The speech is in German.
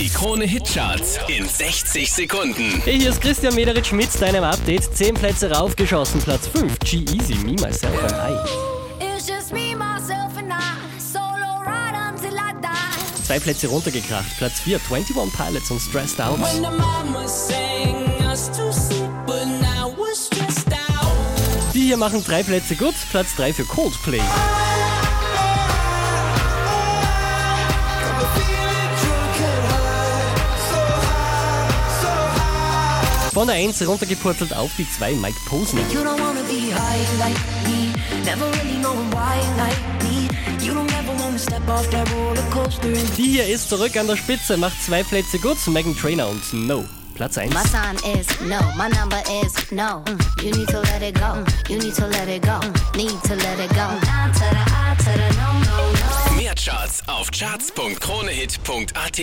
Die Krone Hitcharts in 60 Sekunden. Hey, hier ist Christian Mederitsch mit deinem Update. 10 Plätze raufgeschossen, Platz 5. G-Easy, Me, Myself and I. It's just me, myself and I. Solo ride until I die. Zwei Plätze runtergekracht, Platz 4. 21 Pilots und Stressed Out. When the mama sang us to sleep, but now we're stressed out. Die hier machen drei Plätze gut, Platz 3 für Coldplay. Von der 1 runtergepurzelt auf die 2 Mike Posner. You don't wanna be high like me. Never really knowing why like me. You don't ever wanna step off that roller coaster and Die hier ist zurück an der Spitze, macht zwei Plätze gut, Megan Trainer und No. Platz 1. My sign is no, my number is no. Mm, You need to let it go, you need to let it go, Mm, need to let it go. Down to the I to the no, no, no. Mehr Charts auf charts.kronehit.at.